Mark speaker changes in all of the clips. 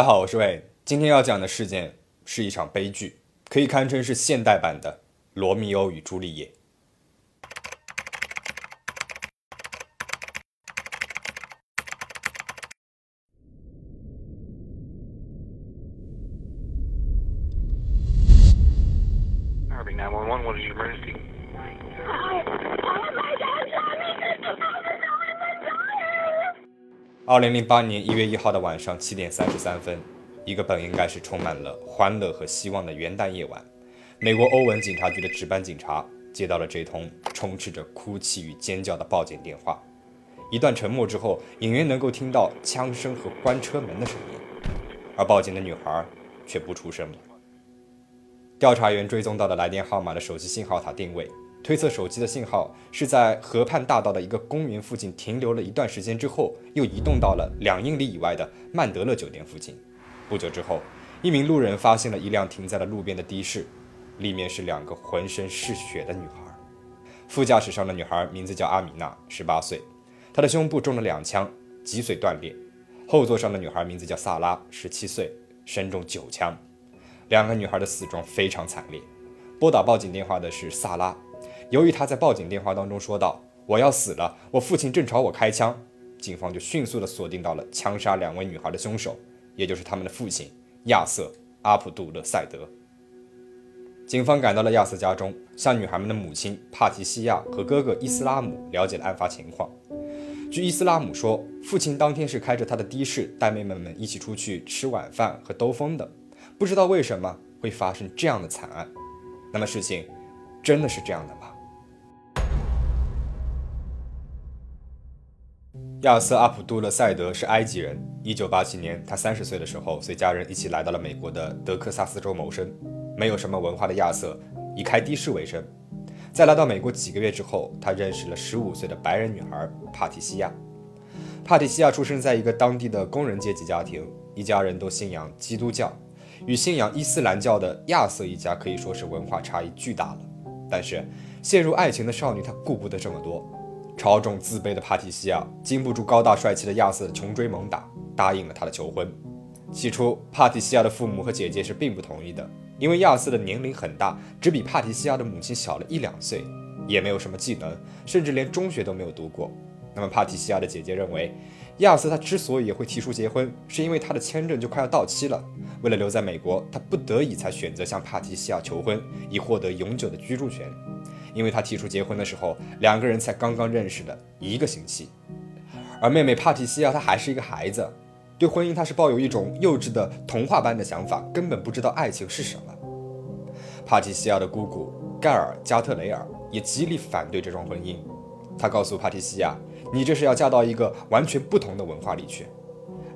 Speaker 1: 大家好，我是魏。今天要讲的事件是一场悲剧，可以堪称是现代版的《罗密欧与朱丽叶》。二零零八年一月一号的晚上七点三十三分，一个本应该是充满了欢乐和希望的元旦夜晚，美国欧文警察局的值班警察接到了这通充斥着哭泣与尖叫的报警电话。一段沉默之后，隐约能够听到枪声和关车门的声音，而报警的女孩却不出声了。调查员追踪到的来电号码的手机信号塔定位。推测手机的信号是在河畔大道的一个公园附近停留了一段时间之后，又移动到了两英里以外的曼德勒酒店附近。不久之后，一名路人发现了一辆停在了路边的的士，里面是两个浑身是血的女孩。副驾驶上的女孩名字叫阿米娜，十八岁，她的胸部中了两枪，脊髓断裂。后座上的女孩名字叫萨拉，十七岁，身中九枪。两个女孩的死状非常惨烈。拨打报警电话的是萨拉。由于他在报警电话当中说道：“我要死了，我父亲正朝我开枪。”警方就迅速地锁定到了枪杀两位女孩的凶手，也就是他们的父亲亚瑟·阿普杜勒赛德。警方赶到了亚瑟家中，向女孩们的母亲帕提西亚和哥哥伊斯拉姆了解了案发情况。据伊斯拉姆说，父亲当天是开着他的的士带妹妹们一起出去吃晚饭和兜风的，不知道为什么会发生这样的惨案。那么事情真的是这样的吗？亚瑟·阿卜杜勒赛德是埃及人。1987年，他30岁的时候，随家人一起来到了美国的德克萨斯州谋生。没有什么文化的亚瑟以开的士为生。在来到美国几个月之后，他认识了15岁的白人女孩帕提西亚。帕提西亚出生在一个当地的工人阶级家庭，一家人都信仰基督教。与信仰伊斯兰教的亚瑟一家可以说是文化差异巨大了。但是，陷入爱情的少女她顾不得这么多。超重自卑的帕提西亚经不住高大帅气的亚瑟穷追猛打，答应了他的求婚。起初，帕提西亚的父母和姐姐是并不同意的，因为亚瑟的年龄很大，只比帕提西亚的母亲小了一两岁，也没有什么技能，甚至连中学都没有读过。那么，帕提西亚的姐姐认为，亚瑟他之所以会提出结婚，是因为他的签证就快要到期了，为了留在美国，他不得已才选择向帕提西亚求婚，以获得永久的居住权。因为他提出结婚的时候，两个人才刚刚认识了一个星期，而妹妹帕提西亚她还是一个孩子，对婚姻她是抱有一种幼稚的童话般的想法，根本不知道爱情是什么。帕提西亚的姑姑盖尔加特雷尔也极力反对这桩婚姻，他告诉帕提西亚：“你这是要嫁到一个完全不同的文化里去。”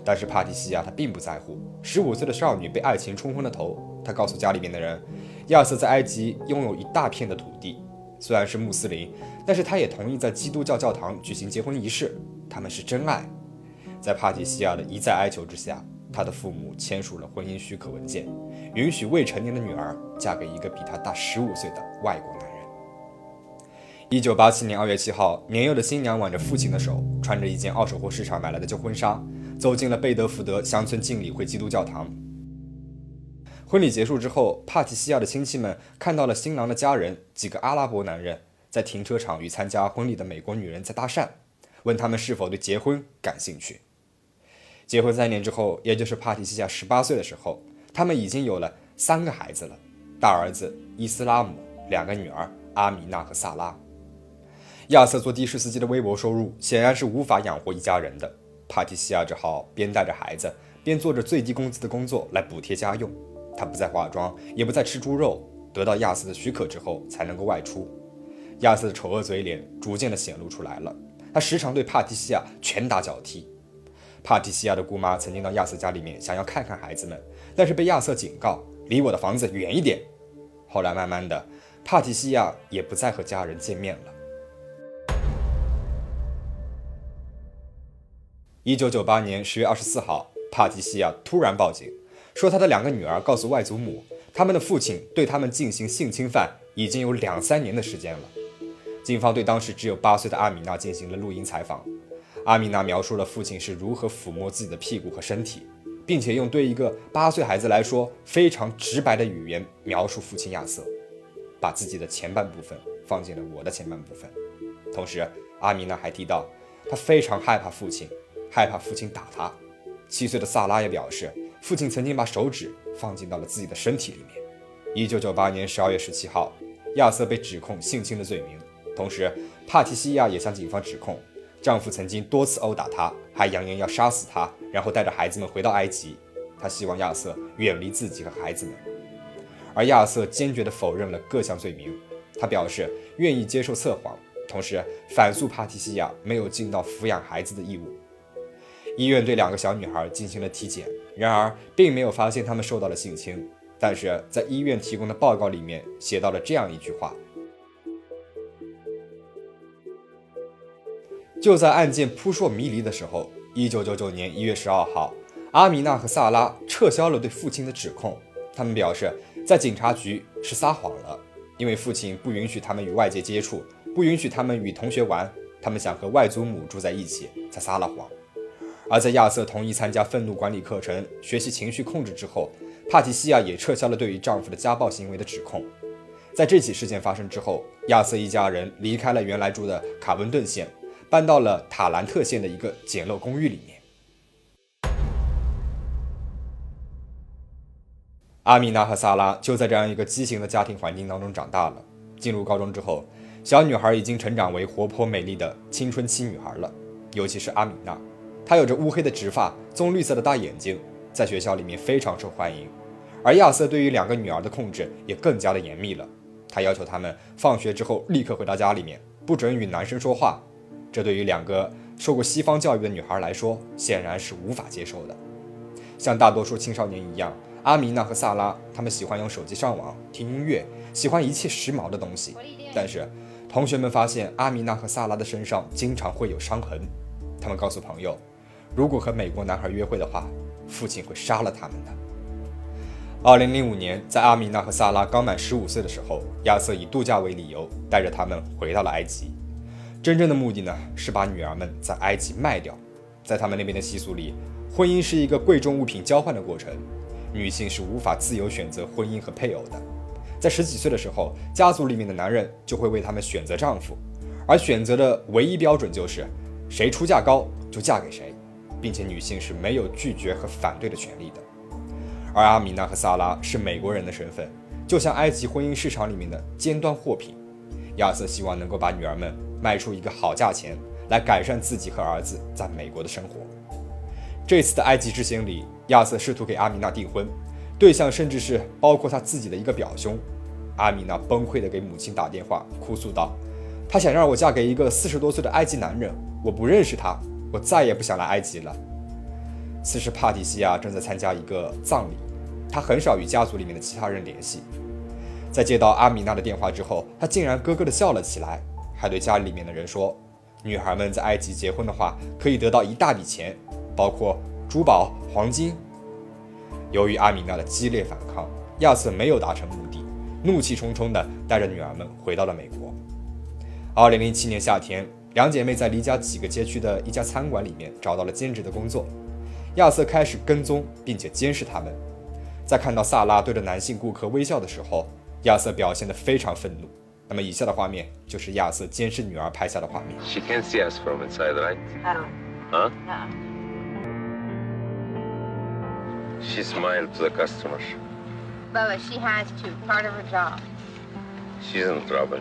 Speaker 1: 但是帕提西亚她并不在乎，十五岁的少女被爱情冲昏了头，她告诉家里面的人，亚瑟在埃及拥有一大片的土地。虽然是穆斯林，但是他也同意在基督教教堂举行结婚仪式。他们是真爱。在帕提西亚的一再哀求之下，他的父母签署了婚姻许可文件，允许未成年的女儿嫁给一个比她大十五岁的外国男人。一九八七年二月七号，年幼的新娘挽着父亲的手，穿着一件二手货市场买来的旧婚纱，走进了贝德福德乡村敬礼会基督教堂。婚礼结束之后，帕提西亚的亲戚们看到了新郎的家人几个阿拉伯男人在停车场与参加婚礼的美国女人在搭讪，问他们是否对结婚感兴趣。结婚三年之后，也就是帕提西亚十八岁的时候，他们已经有了三个孩子了：大儿子伊斯拉姆，两个女儿阿米娜和萨拉。亚瑟做的士司机的微薄收入显然是无法养活一家人的，帕提西亚只好边带着孩子，边做着最低工资的工作来补贴家用。他不再化妆，也不再吃猪肉。得到亚瑟的许可之后，才能够外出。亚瑟的丑恶嘴脸逐渐的显露出来了。他时常对帕提西亚拳打脚踢。帕提西亚的姑妈曾经到亚瑟家里面想要看看孩子们，但是被亚瑟警告：“离我的房子远一点。”后来慢慢的，帕提西亚也不再和家人见面了。一九九八年十月二十四号，帕提西亚突然报警。说他的两个女儿告诉外祖母，他们的父亲对他们进行性侵犯已经有两三年的时间了。警方对当时只有八岁的阿米娜进行了录音采访。阿米娜描述了父亲是如何抚摸自己的屁股和身体。并且用对一个八岁孩子来说非常直白的语言描述父亲亚瑟，把自己的前半部分放进了我的前半部分。同时，阿米娜还提到，她非常害怕父亲，害怕父亲打她。七岁的萨拉也表示，父亲曾经把手指放进到了自己的身体里面。一九九八年十二月十七号，亚瑟被指控性侵的罪名，同时帕提西亚也向警方指控，丈夫曾经多次殴打她，还扬言要杀死她，然后带着孩子们回到埃及。她希望亚瑟远离自己和孩子们，而亚瑟坚决地否认了各项罪名。他表示愿意接受测谎，同时反诉帕提西亚没有尽到抚养孩子的义务。医院对两个小女孩进行了体检，然而并没有发现他们受到了性侵。但是在医院提供的报告里面写到了这样一句话：就在案件扑朔迷离的时候，一九九九年一月十二号，阿米娜和萨拉撤销了对父亲的指控。他们表示，在警察局是撒谎了，因为父亲不允许他们与外界接触，不允许他们与同学玩，他们想和外祖母住在一起，才撒了谎。而在亚瑟同意参加愤怒管理课程、学习情绪控制之后，帕提西亚也撤销了对于丈夫的家暴行为的指控。在这起事件发生之后，亚瑟一家人离开了原来住的卡温顿县，搬到了塔兰特县的一个简陋公寓里面。阿米娜和萨拉就在这样一个畸形的家庭环境当中长大了。进入高中之后，小女孩已经成长为活泼美丽的青春期女孩了，尤其是阿米娜。他有着乌黑的直发、棕绿色的大眼睛，在学校里面非常受欢迎。而亚瑟对于两个女儿的控制也更加的严密了，他要求她们放学之后立刻回到家里面，不准与男生说话。这对于两个受过西方教育的女孩来说，显然是无法接受的。像大多数青少年一样，阿米娜和萨拉他们喜欢用手机上网、听音乐，喜欢一切时髦的东西。但是，同学们发现阿米娜和萨拉的身上经常会有伤痕，他们告诉朋友。如果和美国男孩约会的话，父亲会杀了他们的。二零零五年，在阿米娜和萨拉刚满十五岁的时候，亚瑟以度假为理由，带着他们回到了埃及。真正的目的呢，是把女儿们在埃及卖掉。在他们那边的习俗里，婚姻是一个贵重物品交换的过程，女性是无法自由选择婚姻和配偶的。在十几岁的时候，家族里面的男人就会为他们选择丈夫，而选择的唯一标准就是谁出价高就嫁给谁。并且女性是没有拒绝和反对的权利的，而阿米娜和萨拉是美国人的身份，就像埃及婚姻市场里面的尖端货品。亚瑟希望能够把女儿们卖出一个好价钱，来改善自己和儿子在美国的生活。这次的埃及之行里，亚瑟试图给阿米娜订婚，对象甚至是包括他自己的一个表兄。阿米娜崩溃地给母亲打电话，哭诉道：“他想让我嫁给一个四十多岁的埃及男人，我不认识他。”我再也不想来埃及了。此时，帕蒂西亚正在参加一个葬礼，他很少与家族里面的其他人联系。在接到阿米娜的电话之后，他竟然咯咯地笑了起来，还对家里面的人说：“女孩们在埃及结婚的话，可以得到一大笔钱，包括珠宝、黄金。”由于阿米娜的激烈反抗，亚瑟没有达成目的，怒气冲冲地带着女儿们回到了美国。二零零七年夏天。两姐妹在离家几个街区的一家餐馆里面找到了兼职的工作。亚瑟开始跟踪并且监视他们。在看到萨拉对着男性顾客微笑的时候，亚瑟表现得非常愤怒。那么以下的画面就是亚瑟监视女儿拍下的画面。
Speaker 2: She can't see us from inside, right?
Speaker 3: I don't.
Speaker 2: Huh?
Speaker 3: No.
Speaker 2: She smiled to the customers.
Speaker 3: Bubba, she has to. Part of her job.
Speaker 2: She's in trouble.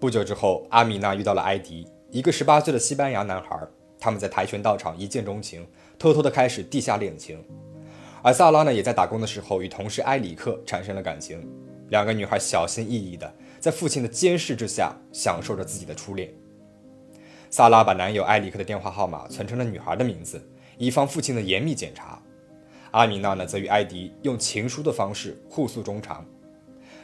Speaker 1: 不久之后，阿米娜遇到了埃迪，一个十八岁的西班牙男孩。他们在跆拳道场一见钟情，偷偷的开始地下恋情。而萨拉呢，也在打工的时候与同事埃里克产生了感情。两个女孩小心翼翼的在父亲的监视之下，享受着自己的初恋。萨拉把男友埃里克的电话号码存成了女孩的名字，以防父亲的严密检查。阿米娜呢，则与埃迪用情书的方式互诉衷肠。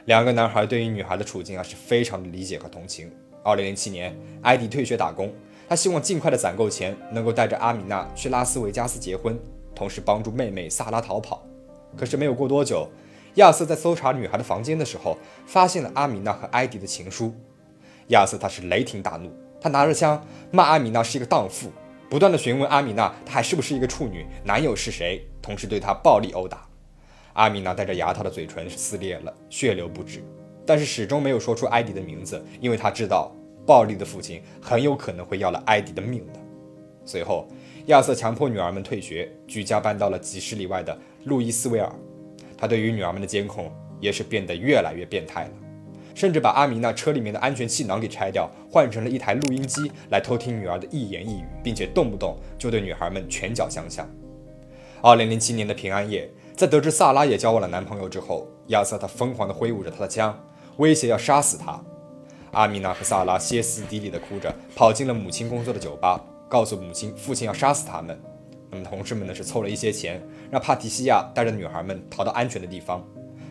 Speaker 1: 两个男孩对于女孩的处境啊是非常的理解和同情。二零零七年，艾迪退学打工，他希望尽快的攒够钱，能够带着阿米娜去拉斯维加斯结婚，同时帮助妹妹萨拉逃跑。可是没有过多久，亚瑟在搜查女孩的房间的时候，发现了阿米娜和埃迪的情书。亚瑟他是雷霆大怒，他拿着枪骂阿米娜是一个荡妇，不断的询问阿米娜她还是不是一个处女，男友是谁，同时对她暴力殴打。阿米娜带着牙套的嘴唇撕裂了，血流不止，但是始终没有说出埃迪的名字，因为他知道暴力的父亲很有可能会要了埃迪的命的。随后，亚瑟强迫女儿们退学，举家搬到了几十里外的路易斯维尔。他对于女儿们的监控也是变得越来越变态了，甚至把阿米娜车里面的安全气囊给拆掉，换成了一台录音机来偷听女儿的一言一语，并且动不动就对女孩们拳脚相向。二零零七年的平安夜。在得知萨拉也交往了男朋友之后，亚瑟他疯狂地挥舞着他的枪，威胁要杀死他。阿米娜和萨拉歇斯底里地哭着跑进了母亲工作的酒吧，告诉母亲父亲要杀死他们。那么同事们呢是凑了一些钱，让帕提西亚带着女孩们逃到安全的地方。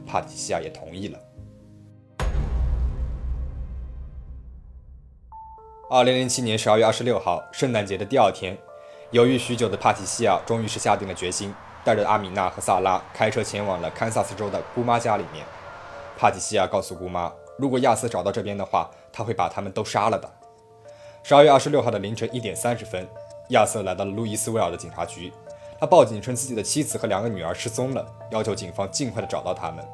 Speaker 1: 帕提西亚也同意了。二零零七年十二月二十六号，圣诞节的第二天，犹豫许久的帕提西亚终于是下定了决心。带着阿米娜和萨拉开车前往了堪萨斯州的姑妈家里面。帕蒂西亚告诉姑妈，如果亚瑟找到这边的话，他会把他们都杀了的。十二月二十六号的凌晨一点三十分，亚瑟来到了路易斯维尔的警察局，他报警称自己的妻子和两个女儿失踪了，要求警方尽快的找到他们。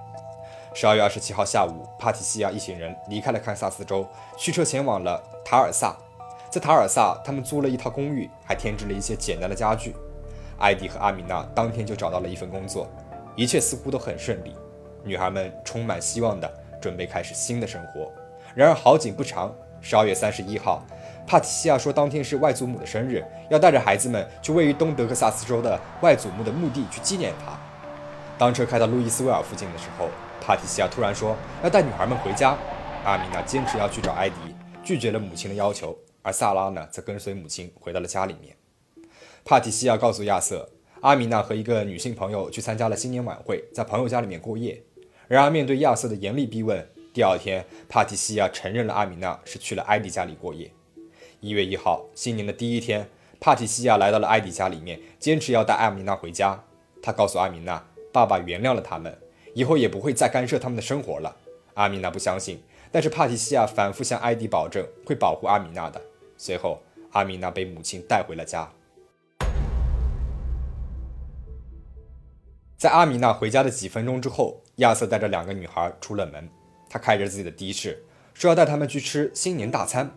Speaker 1: 十二月二十七号下午，帕蒂西亚一行人离开了堪萨斯州，驱车前往了塔尔萨。在塔尔萨，他们租了一套公寓，还添置了一些简单的家具。艾迪和阿米娜当天就找到了一份工作，一切似乎都很顺利。女孩们充满希望地准备开始新的生活。然而好景不长，十二月三十一号，帕提西亚说当天是外祖母的生日，要带着孩子们去位于东德克萨斯州的外祖母的墓地去纪念她。当车开到路易斯威尔附近的时候，帕提西亚突然说要带女孩们回家。阿米娜坚持要去找艾迪，拒绝了母亲的要求，而萨拉呢，则跟随母亲回到了家里面。帕提西亚告诉亚瑟，阿米娜和一个女性朋友去参加了新年晚会，在朋友家里面过夜。然而，面对亚瑟的严厉逼问，第二天，帕提西亚承认了阿米娜是去了艾迪家里过夜。一月一号，新年的第一天，帕提西亚来到了艾迪家里面，坚持要带阿米娜回家。他告诉阿米娜，爸爸原谅了他们，以后也不会再干涉他们的生活了。阿米娜不相信，但是帕提西亚反复向艾迪保证会保护阿米娜的。随后，阿米娜被母亲带回了家。在阿米娜回家的几分钟之后，亚瑟带着两个女孩出了门。他开着自己的的士，说要带他们去吃新年大餐。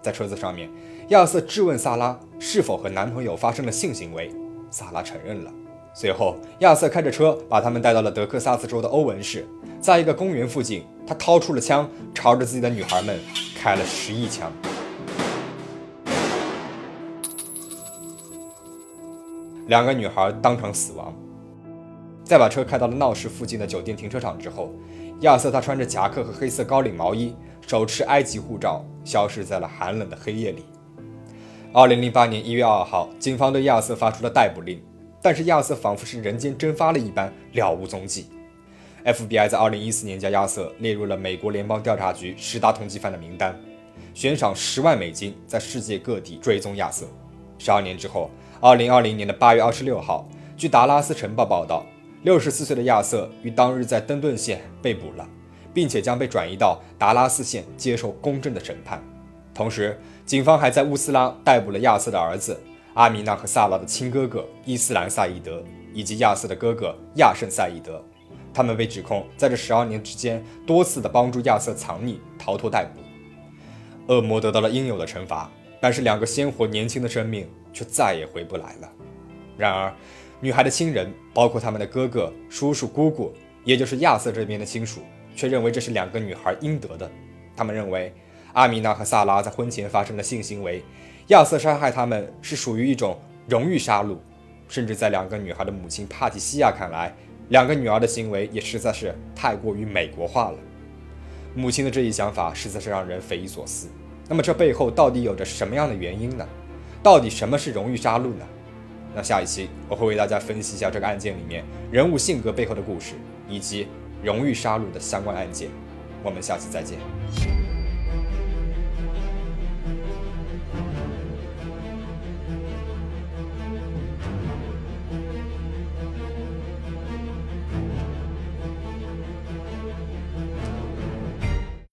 Speaker 1: 在车子上面，亚瑟质问萨拉是否和男朋友发生了性行为，萨拉承认了。随后，亚瑟开着车把他们带到了德克萨斯州的欧文市，在一个公园附近，他掏出了枪，朝着自己的女孩们开了十一枪，两个女孩当场死亡。在把车开到了闹市附近的酒店停车场之后，亚瑟他穿着夹克和黑色高领毛衣，手持埃及护照，消失在了寒冷的黑夜里。二零零八年一月二号，警方对亚瑟发出了逮捕令，但是亚瑟仿佛是人间蒸发了一般，了无踪迹。FBI 在二零一四年将亚瑟列入了美国联邦调查局十大通缉犯的名单，悬赏十万美金在世界各地追踪亚瑟。十二年之后，二零二零年的八月二十六号，据达拉斯晨报报道。六十四岁的亚瑟于当日在登顿县被捕了，并且将被转移到达拉斯县接受公正的审判。同时，警方还在乌斯拉逮捕了亚瑟的儿子阿米娜和萨拉的亲哥哥伊斯兰·赛义德，以及亚瑟的哥哥亚圣·赛义德。他们被指控在这十二年之间多次的帮助亚瑟藏匿、逃脱逮捕。恶魔得到了应有的惩罚，但是两个鲜活年轻的生命却再也回不来了。然而，女孩的亲人，包括他们的哥哥、叔叔、姑姑，也就是亚瑟这边的亲属，却认为这是两个女孩应得的。他们认为，阿米娜和萨拉在婚前发生的性行为，亚瑟杀害他们是属于一种荣誉杀戮。甚至在两个女孩的母亲帕蒂西亚看来，两个女儿的行为也实在是太过于美国化了。母亲的这一想法实在是让人匪夷所思。那么这背后到底有着什么样的原因呢？到底什么是荣誉杀戮呢？那下一期我会为大家分析一下这个案件里面人物性格背后的故事，以及荣誉杀戮的相关案件。我们下期再见。